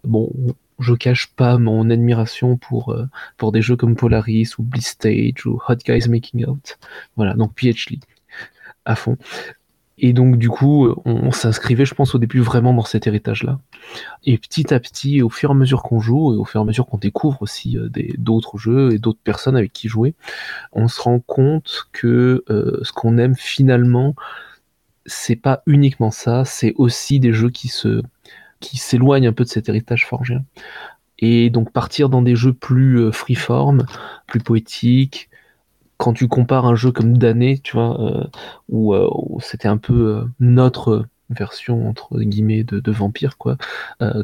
Bon, je cache pas mon admiration pour euh, pour des jeux comme Polaris ou Stage ou Hot Guys Making Out. Voilà, donc PhD à fond. Et donc du coup, on, s'inscrivait, je pense, au début vraiment dans cet héritage-là. Et petit à petit, au fur et à mesure qu'on joue, et au fur et à mesure qu'on découvre aussi euh, d'autres jeux et d'autres personnes avec qui jouer, on se rend compte que euh, ce qu'on aime finalement, c'est pas uniquement ça, c'est aussi des jeux qui se qui s'éloignent un peu de cet héritage forgé. Et donc partir dans des jeux plus euh, freeform, plus poétiques, quand tu compares un jeu comme Damné, tu vois, euh, euh, où, c'était un peu euh, notre version entre guillemets de, Vampire quoi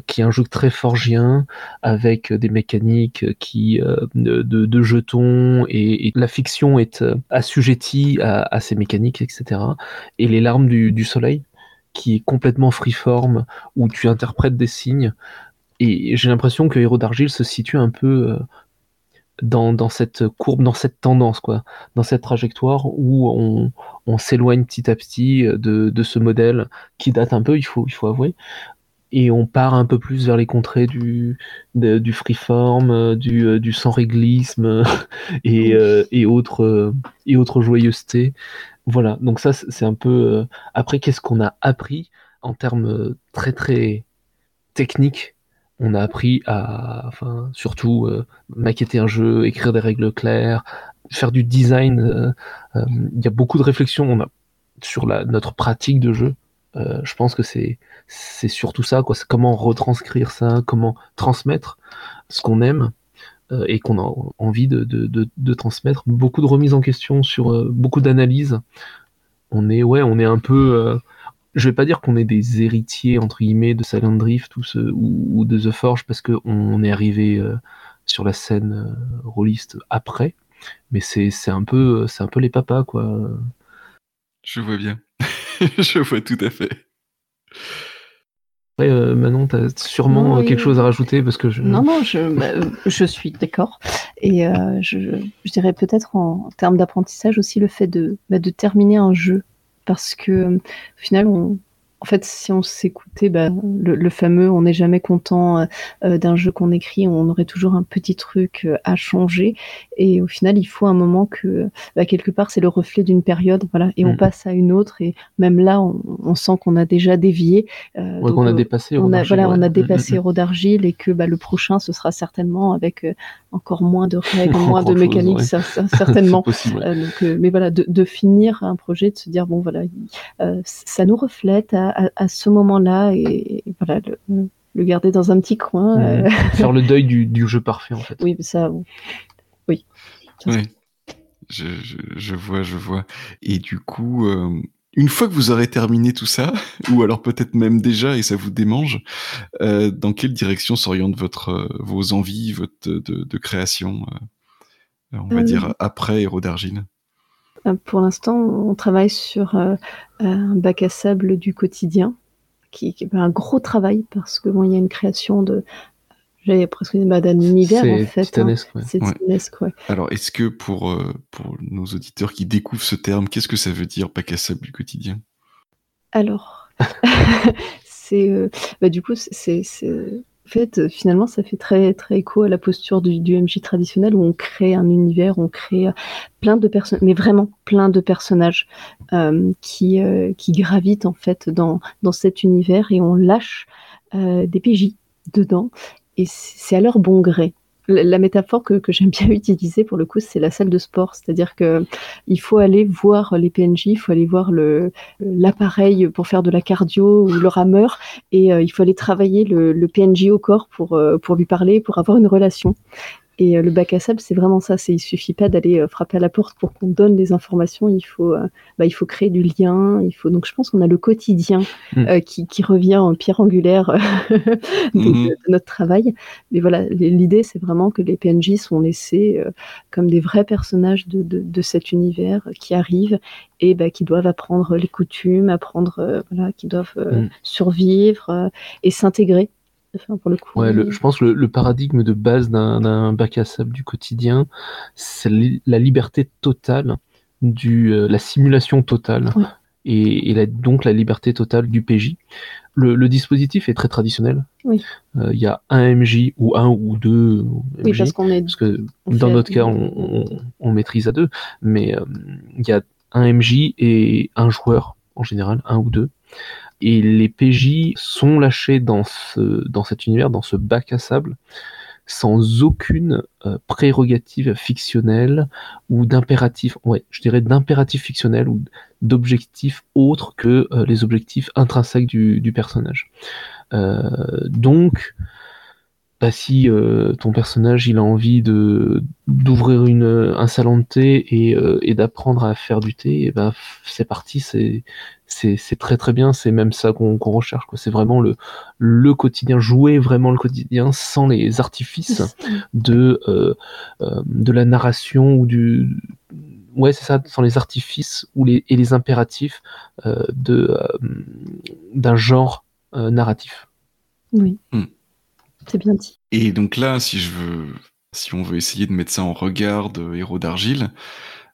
qui est un jeu très forgien avec des mécaniques qui de, jetons et, la fiction est assujettie à, ces mécaniques etc et les larmes du, soleil qui est complètement freeform où tu interprètes des signes. Et j'ai l'impression que Héros d'argile se situe un peu dans, cette courbe, dans cette tendance, quoi, dans cette trajectoire où on, on s'éloigne petit à petit de, de, ce modèle qui date un peu, il faut, il faut avouer, et on part un peu plus vers les contrées du, du freeform, du, du sans-réglisme et, et, autres, et autres joyeusetés. Voilà, donc ça c'est un peu... Après, qu'est-ce qu'on a appris en termes très très techniques on a appris à, enfin, surtout euh, maqueter un jeu, écrire des règles claires, faire du design. Euh, euh, il y a beaucoup de réflexions sur notre pratique de jeu. je pense que c'est surtout ça, quoi. C'est comment retranscrire ça, comment transmettre ce qu'on aime et qu'on a envie de, transmettre. Beaucoup de remises en question sur beaucoup d'analyses. On est ouais, on est un peu je vais pas dire qu'on est des héritiers entre guillemets de Silent Drift ou, ce, ou, de The Forge parce qu'on est arrivé euh, sur la scène euh, rôliste après, mais c'est un peu c'est un peu les papas quoi. Je vois bien, je vois tout à fait. Après, euh, Manon, tu as sûrement quelque chose à rajouter parce que je... Non, non, je, bah, je suis d'accord. Et je, je, dirais peut-être en, termes d'apprentissage aussi le fait de, bah, de terminer un jeu parce que au final, on, en fait, si on s'écoutait bah, le, fameux on n'est jamais content euh, euh, d'un jeu qu'on écrit, on aurait toujours un petit truc euh, à changer. Et au final, il faut un moment que, bah, quelque part, c'est le reflet d'une période, voilà, et on mm. passe à une autre. Et même là, on, sent qu'on a déjà dévié. qu'on a dépassé. On a, voilà, on a dépassé Héros d'argile et que bah, le prochain, ce sera certainement avec encore moins de règles, moins de mécaniques, ça, certainement. donc, mais voilà, de, de, finir un projet, de se dire bon, voilà, ça nous reflète. À, à, ce moment-là et, voilà, le, garder dans un petit coin. Euh. Faire le deuil du, jeu parfait, en fait. Oui, ça, oui. oui. Je, vois, je vois. Et du coup, euh, une fois que vous aurez terminé tout ça, ou alors peut-être même déjà et ça vous démange, euh, dans quelle direction s'orientent votre, vos envies, votre de, création, on va dire après Héros d'Argile? Pour l'instant, on travaille sur euh, un bac à sable du quotidien, qui, est un gros travail parce que bon, il y a une création de j'avais presque une d'un univers en fait. Hein. C'est titanesque, ouais. Alors, est-ce que pour, euh, pour nos auditeurs qui découvrent ce terme, qu'est-ce que ça veut dire bac à sable du quotidien? Alors, c'est bah, du coup c'est fait, euh, finalement, ça fait très, très écho à la posture du, MJ traditionnel où on crée un univers, on crée euh, plein de personnes, mais vraiment plein de personnages euh, qui, qui gravitent en fait dans, dans cet univers et on lâche des PJ dedans. Et c'est à leur bon gré la métaphore que, j'aime bien utiliser pour le coup, c'est la salle de sport. C'est-à-dire que il faut aller voir les PNJ, il faut aller voir l'appareil pour faire de la cardio ou le rameur, et euh, il faut aller travailler le, PNJ au corps euh, pour lui parler, pour avoir une relation. Et le bac à sable, c'est vraiment ça. C'est il suffit pas d'aller frapper à la porte pour qu'on donne des informations. Il faut, bah, il faut créer du lien. Il faut donc, je pense qu'on a le quotidien mm. qui, qui, revient en pierre angulaire mm-hmm. de, notre travail. Mais voilà, l'idée, c'est vraiment que les PNJ sont laissés comme des vrais personnages de, de, de cet univers qui arrivent et bah, qui doivent apprendre les coutumes, apprendre, voilà, qui doivent mm. survivre et s'intégrer pour le coup. Ouais, je pense que le, paradigme de base d'un bac à sable du quotidien, c'est la liberté totale, du, euh, la simulation totale, et, donc la liberté totale du PJ. Le, dispositif est très traditionnel. Il euh, y a un MJ ou un ou deux MJ, oui, parce, qu'on est, parce que dans notre cas, on, maîtrise à deux, mais il euh, y a un MJ et un joueur en général, un ou deux et les PJ sont lâchés dans, ce, dans cet univers, dans ce bac à sable, sans aucune euh, prérogative fictionnelle ou d'impératif, ouais, je dirais d'impératif fictionnel ou d'objectif autre que euh, les objectifs intrinsèques du, personnage. Euh, donc, bah, si ton personnage il a envie d'ouvrir une un salon de thé et, d'apprendre à faire du thé, et ben c'est parti, c'est c'est très très bien, c'est même ça qu'on recherche quoi. C'est vraiment le le quotidien, jouer vraiment le quotidien sans les artifices de euh, de la narration ou du ouais c'est ça, sans les artifices ou les et les impératifs de d'un genre narratif. Oui. Hmm. C'est bien dit. Et donc là, si je veux, si on veut essayer de mettre ça en regard de Héros d'argile,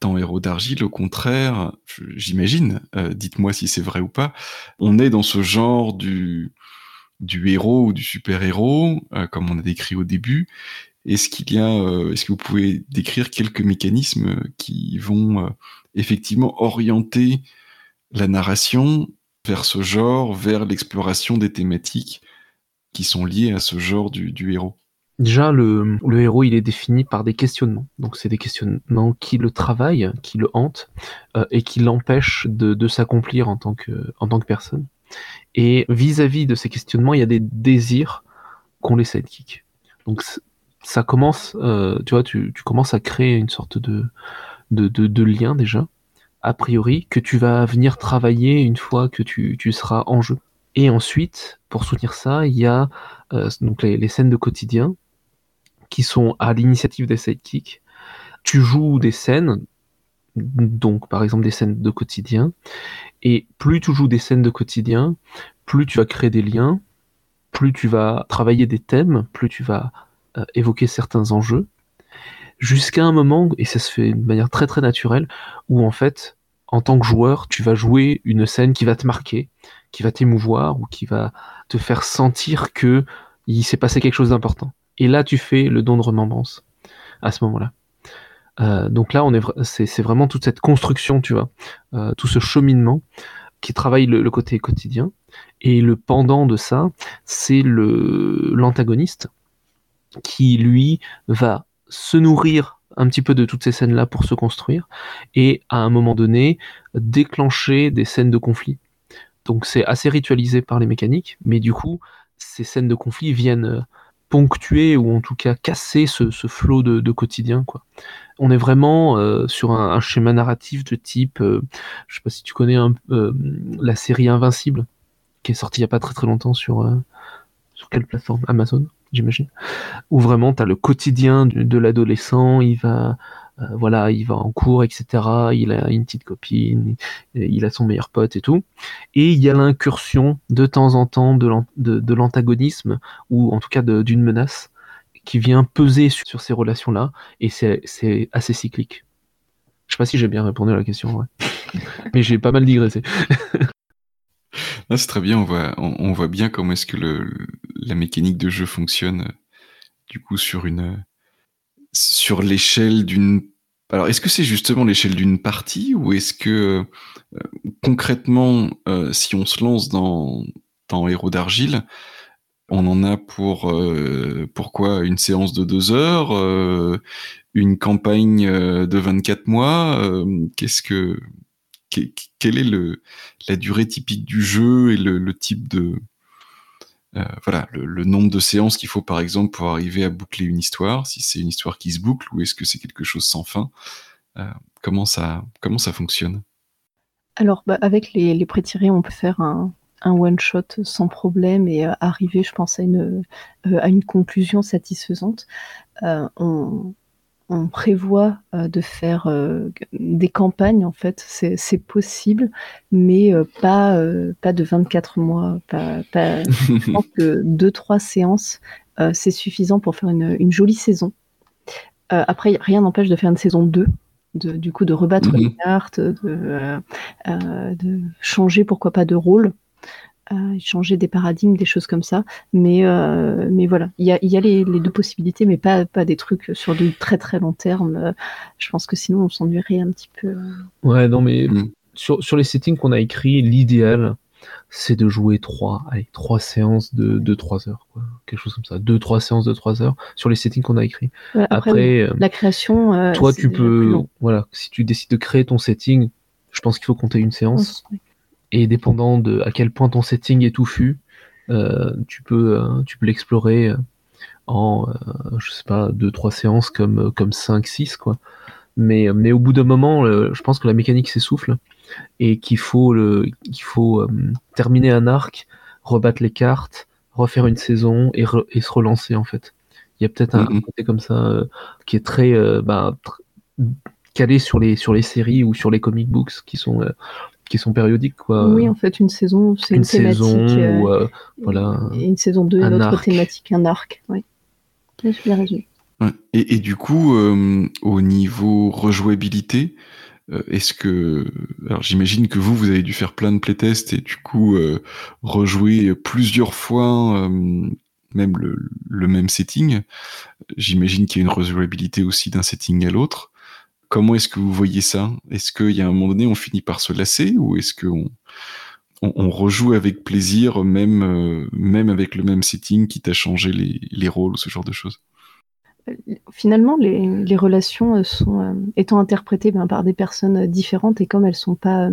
dans Héros d'argile, au contraire, j'imagine, euh, dites-moi si c'est vrai ou pas, on est dans ce genre du du héros ou du super-héros, euh, comme on a décrit au début. Est-ce qu'il y a, euh, est-ce que vous pouvez décrire quelques mécanismes qui vont effectivement orienter la narration vers ce genre, vers l'exploration des thématiques qui sont liés à ce genre du, héros? Déjà, le, héros, il est défini par des questionnements. Donc, c'est des questionnements qui le travaillent, qui le hantent, euh, et qui l'empêchent de, s'accomplir en, tant que, personne. Et vis-à-vis de ces questionnements, il y a des désirs qu'ont les sidekicks. Donc, ça commence, euh, tu vois, tu, commences à créer une sorte de, lien déjà, a priori, que tu vas venir travailler une fois que tu, tu seras en jeu. Et ensuite, pour soutenir ça, il y a euh, donc les, scènes de quotidien qui sont à l'initiative des sidekicks. Tu joues des scènes, donc par exemple des scènes de quotidien, et plus tu joues des scènes de quotidien, plus tu vas créer des liens, plus tu vas travailler des thèmes, plus tu vas euh, évoquer certains enjeux, jusqu'à un moment, et ça se fait de manière très très naturelle, où en fait, en tant que joueur, tu vas jouer une scène qui va te marquer, qui va t'émouvoir ou qui va te faire sentir que il s'est passé quelque chose d'important. Et là, tu fais le don de remembrance à ce moment-là. Euh, donc là, on est, c'est, vraiment toute cette construction, tu vois, euh, tout ce cheminement qui travaille le, côté quotidien. Et le pendant de ça, c'est le l'antagoniste qui lui va se nourrir un petit peu de toutes ces scènes-là pour se construire et à un moment donné déclencher des scènes de conflit donc c'est assez ritualisé par les mécaniques, mais du coup, ces scènes de conflit viennent euh, ponctuer ou en tout cas casser ce, flot de, quotidien. Quoi. On est vraiment euh, sur un, schéma narratif de type, euh, je sais pas si tu connais un, la série Invincible, qui est sortie il n'y a pas très très longtemps sur, sur quelle plateforme? Amazon, j'imagine. Où vraiment tu as le quotidien de l'adolescent, il va euh, voilà, il va en cours, etc. Il a une petite copine, il a son meilleur pote et tout. Et il y a l'incursion de temps en temps de l'antagonisme, ou en tout cas d'une menace, qui vient peser sur, ces relations-là, et c'est assez cyclique. Je sais pas si j'ai bien répondu à la question, mais j'ai pas mal digressé. c'est très bien, on voit, on, voit bien comment est-ce que la mécanique de jeu fonctionne, euh, du coup, sur une sur l'échelle d'une. Alors, est-ce que c'est justement l'échelle d'une partie ou est-ce que euh, concrètement, euh, si on se lance dans, dans Héros d'argile, on en a pour euh, pourquoi une séance de deux heures, une campagne de 24 mois. Qu'est-ce que quelle est le la durée typique du jeu et le, le type de voilà, le, nombre de séances qu'il faut par exemple pour arriver à boucler une histoire, si c'est une histoire qui se boucle ou est-ce que c'est quelque chose sans fin Comment ça comment ça fonctionne? Alors bah, avec les, les pré-tirés, on peut faire un, un one shot sans problème et arriver, je pense, à une à une conclusion satisfaisante. On prévoit euh, de faire euh, des campagnes, en fait, c'est possible, mais euh, pas, pas de 24 mois. Pas, je pense que 2-3 séances, c'est suffisant pour faire une, jolie saison. après, rien n'empêche de faire une saison 2. du coup, de rebattre mhm. les cartes, de, de changer, pourquoi pas, de rôle changer des paradigmes, des choses comme ça. Mais, euh, mais voilà, il y a, y a les, les, deux possibilités, mais pas, pas des trucs sur du très très long terme. Je pense que sinon on s'ennuierait un petit peu. Ouais, non, mais mm. sur, sur les settings qu'on a écrits, l'idéal, c'est de jouer trois, allez, trois séances de, de 3 heures, quoi. quelque chose comme ça, deux, trois séances de 3 heures sur les settings qu'on a écrits. après, euh, la création. Euh, toi, tu peux, voilà, si tu décides de créer ton setting, je pense qu'il faut compter une séance et dépendant de à quel point ton setting est touffu, euh, tu peux euh, tu peux l'explorer euh, en je sais pas deux trois séances comme comme 5 6 quoi. Mais mais au bout d'un moment, je pense que la mécanique s'essouffle et qu'il faut le qu'il faut terminer un arc, rebattre les cartes, refaire une saison et, et se relancer en fait. Il y a peut-être un, mm-hmm. côté comme ça qui est très bah, calé sur les sur les séries ou sur les comic books qui sont qui sont périodiques quoi. Oui, en fait, une saison, c'est une, thématique. Saison, euh, voilà. Et une saison 2, une autre thématique, un arc. Oui. Je résumé. Et, et, du coup, euh, au niveau rejouabilité, euh, est-ce que, alors j'imagine que vous, vous avez dû faire plein de playtests et du coup rejouer plusieurs fois même le, le, même setting. J'imagine qu'il y a une rejouabilité aussi d'un setting à l'autre. Comment est-ce que vous voyez ça? Est-ce qu'il y a un moment donné, on finit par se lasser ou est-ce qu'on on, rejoue avec plaisir, même, euh, même avec le même setting, qui t'a changé les, les rôles ou ce genre de choses? Finalement, les, relations euh, sont euh, étant interprétées ben, par des personnes différentes et comme elles sont pas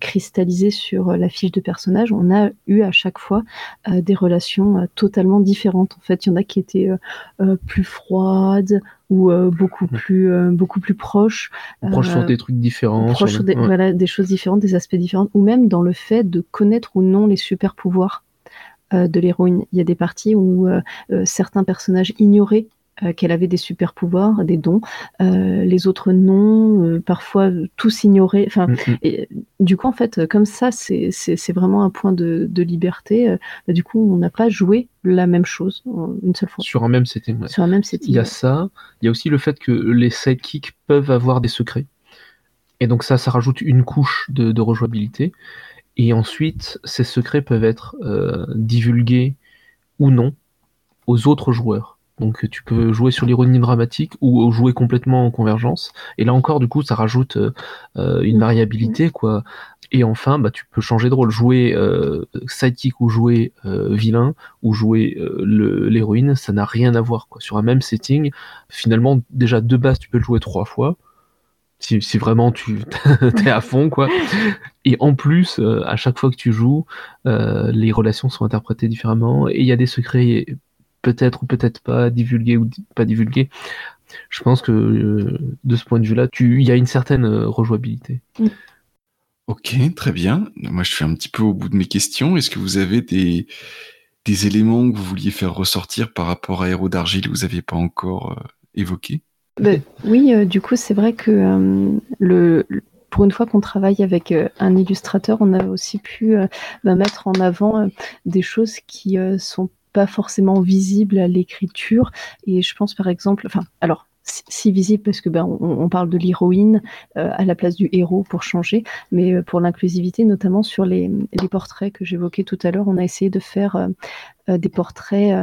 cristallisées sur la fiche de personnage, on a eu à chaque fois des relations totalement différentes. En fait, il y en a qui étaient plus froides ou euh, beaucoup plus euh, beaucoup plus proches proches sur euh, des trucs différents sur des, voilà, des choses différentes des aspects différents ou même dans le fait de connaître ou non les super pouvoirs de l'héroïne. Il y a des parties où certains personnages ignoraient euh, qu'elle avait des super pouvoirs, des dons, euh, les autres non, euh, parfois tous ignorés. Enfin, mm, mm. et, du coup, en fait, comme ça, c'est vraiment un point de, de liberté. Bah, du coup, on n'a pas joué la même chose une seule fois. Sur un même setting. Sur un même setting. Il y a ça. Il y a aussi le fait que les sidekicks peuvent avoir des secrets. Et donc ça, ça rajoute une couche de, de rejouabilité. Et ensuite, ces secrets peuvent être divulgués ou non aux autres joueurs. Donc tu peux jouer sur l'ironie dramatique ou jouer complètement en convergence. Et là encore, du coup, ça rajoute euh, euh, une variabilité, quoi. Et enfin, bah, tu peux changer de rôle, jouer euh, sidekick ou jouer euh, vilain ou jouer l'héroïne, ça n'a rien à voir, quoi. Sur un même setting, finalement, déjà de base, tu peux le jouer trois fois. Si, si vraiment tu es à fond, quoi. Et en plus, à chaque fois que tu joues, les relations sont interprétées différemment et il y a des secrets peut-être ou peut-être pas divulgué ou pas divulgué. Je pense que euh, de ce point de vue-là, il y a une certaine euh, rejouabilité. Mm. Ok, très bien. Moi, je suis un petit peu au bout de mes questions. Est-ce que vous avez des, des éléments que vous vouliez faire ressortir par rapport à Héros d'Argile que vous n'aviez pas encore euh, évoqué? Ben, Oui, du coup, c'est vrai que le, pour une fois qu'on travaille avec un illustrateur, on a aussi pu ben, mettre en avant des choses qui sont pas forcément visible à l'écriture. Et je pense par exemple, enfin, alors si visible parce que ben on, parle de l'héroïne euh, à la place du héros pour changer, mais euh, pour l'inclusivité, notamment sur les, portraits que j'évoquais tout à l'heure, on a essayé de faire euh, des portraits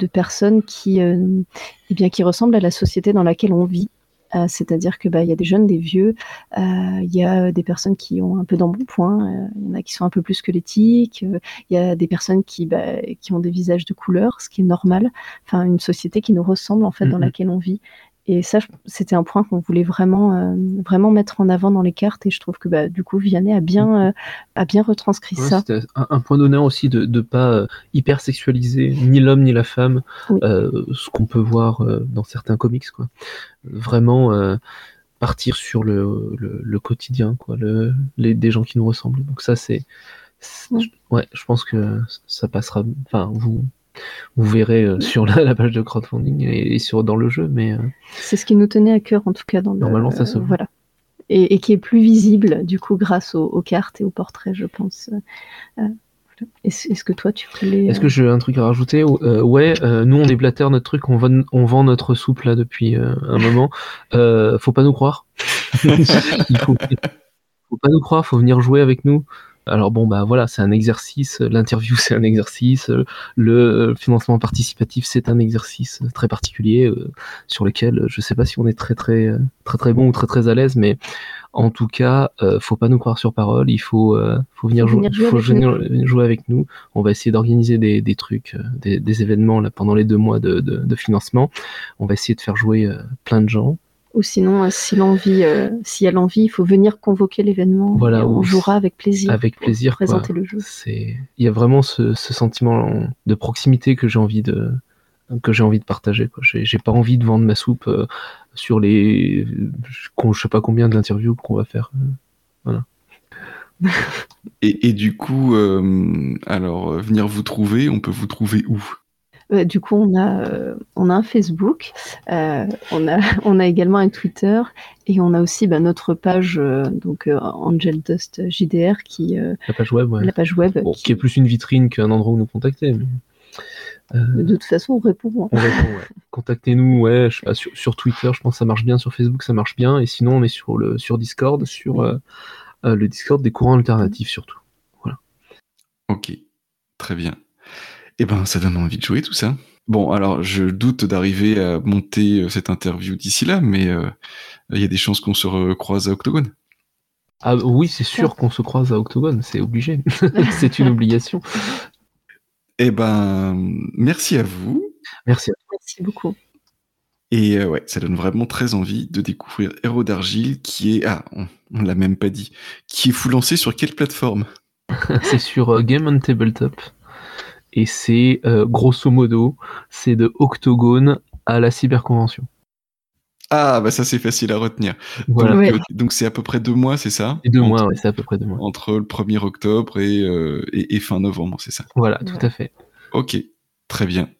de personnes qui, eh bien, qui ressemblent à la société dans laquelle on vit. Euh, c'est-à-dire que bah il y a des jeunes, des vieux, euh, il y a des personnes qui ont un peu d'embonpoint, euh, il y en a qui sont un peu plus squelettiques, il y a des personnes qui bah, qui ont des visages de couleur, ce qui est normal. Enfin une société qui nous ressemble en fait dans mm-hmm. laquelle on vit. Et ça, c'était un point qu'on voulait vraiment, euh, vraiment mettre en avant dans les cartes. Et je trouve que bah, du coup, Vianney a bien, euh, a bien retranscrit ça. C'était un, point d'honneur aussi de ne pas euh, hyper sexualiser ni l'homme ni la femme, ce qu'on peut voir dans certains comics. Quoi. Vraiment partir sur le, le, quotidien, quoi, le, les, des gens qui nous ressemblent. Donc ça, c'est... Ouais, je pense que ça passera... Enfin, vous vous verrez euh, sur la, page de crowdfunding et, sur dans le jeu, mais euh, c'est ce qui nous tenait à cœur en tout cas dans normalement ça se voilà et, qui est plus visible du coup grâce aux, cartes et aux portraits, je pense. Euh, est-ce que toi tu voulais Est-ce que j'ai un truc à rajouter Ouais, nous on déblatère notre truc, on, vend, on vend notre soupe là depuis un moment. faut pas nous croire. Il faut, faut pas nous croire, faut venir jouer avec nous. Alors bon, bah voilà, c'est un exercice, l'interview c'est un exercice, le financement participatif c'est un exercice très particulier euh, sur lequel je sais pas si on est très très très très bon ou très très à l'aise, mais en tout cas, euh, faut pas nous croire sur parole, il faut, euh, faut venir, jouer, faut venir jouer avec nous. On va essayer d'organiser des, des, trucs, des, des, événements là pendant les deux mois de, de, de financement. On va essayer de faire jouer plein de gens. Ou sinon, euh, si l'envie, euh, s'il y a l'envie, il faut venir convoquer l'événement. Voilà, on jouera avec plaisir. Avec plaisir. Présenter le jeu. C'est, il y a vraiment ce, sentiment de proximité que j'ai envie de que j'ai envie de partager. J'ai, j'ai pas envie de vendre ma soupe euh, sur les, je sais pas combien de l'interview qu'on va faire. voilà. et, et, du coup, alors venir vous trouver, on peut vous trouver où? Euh, du coup, on a, euh, on a un Facebook, euh, on, a, on a également un Twitter et on a aussi bah, notre page, donc Angel Dust JDR, qui. la page web, La page web. qui... est plus une vitrine qu'un endroit où nous contacter. De toute façon, on répond. Hein. On répond, ouais. Contactez-nous, ouais, je sais pas, sur, Twitter, je pense que ça marche bien, sur Facebook, ça marche bien, et sinon, on est sur, le, sur Discord, sur le Discord des courants alternatifs surtout. Voilà. Ok, très bien. Eh ben, ça donne envie de jouer tout ça. Bon, alors je doute d'arriver à monter euh, cette interview d'ici là, mais euh, il y a des chances qu'on se recroise à Octogone. Ah oui, c'est sûr qu'on se croise à Octogone, c'est obligé. c'est une obligation. Eh ben, merci à vous. Merci. Merci beaucoup. Et euh, ouais, ça donne vraiment très envie de découvrir Héros d'Argile, qui est, ah, on, on l'a même pas dit, qui est fou lancé sur quelle plateforme? C'est sur Game on Tabletop et c'est euh, grosso modo, c'est de Octogone à la cyberconvention. Ah, bah ça c'est facile à retenir. Euh, donc c'est à peu près deux mois, c'est ça? Deux mois, c'est à peu près deux mois. Entre le 1er octobre euh, et, et, fin novembre, c'est ça? Voilà, tout à fait. Ok, très bien.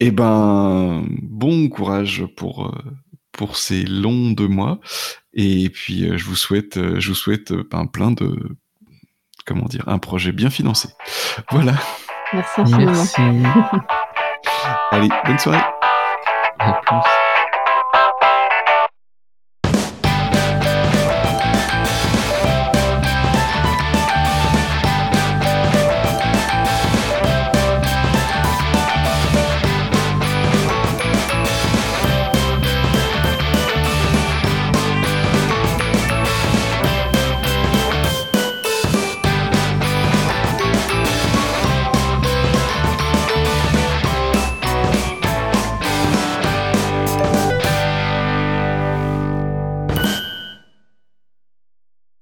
Eh ben, bon courage pour, pour ces longs deux mois. Et puis je vous souhaite, je vous souhaite ben, plein de, comment dire, un projet bien financé. Voilà. Merci infiniment. Merci. Allez, bonne soirée. À plus.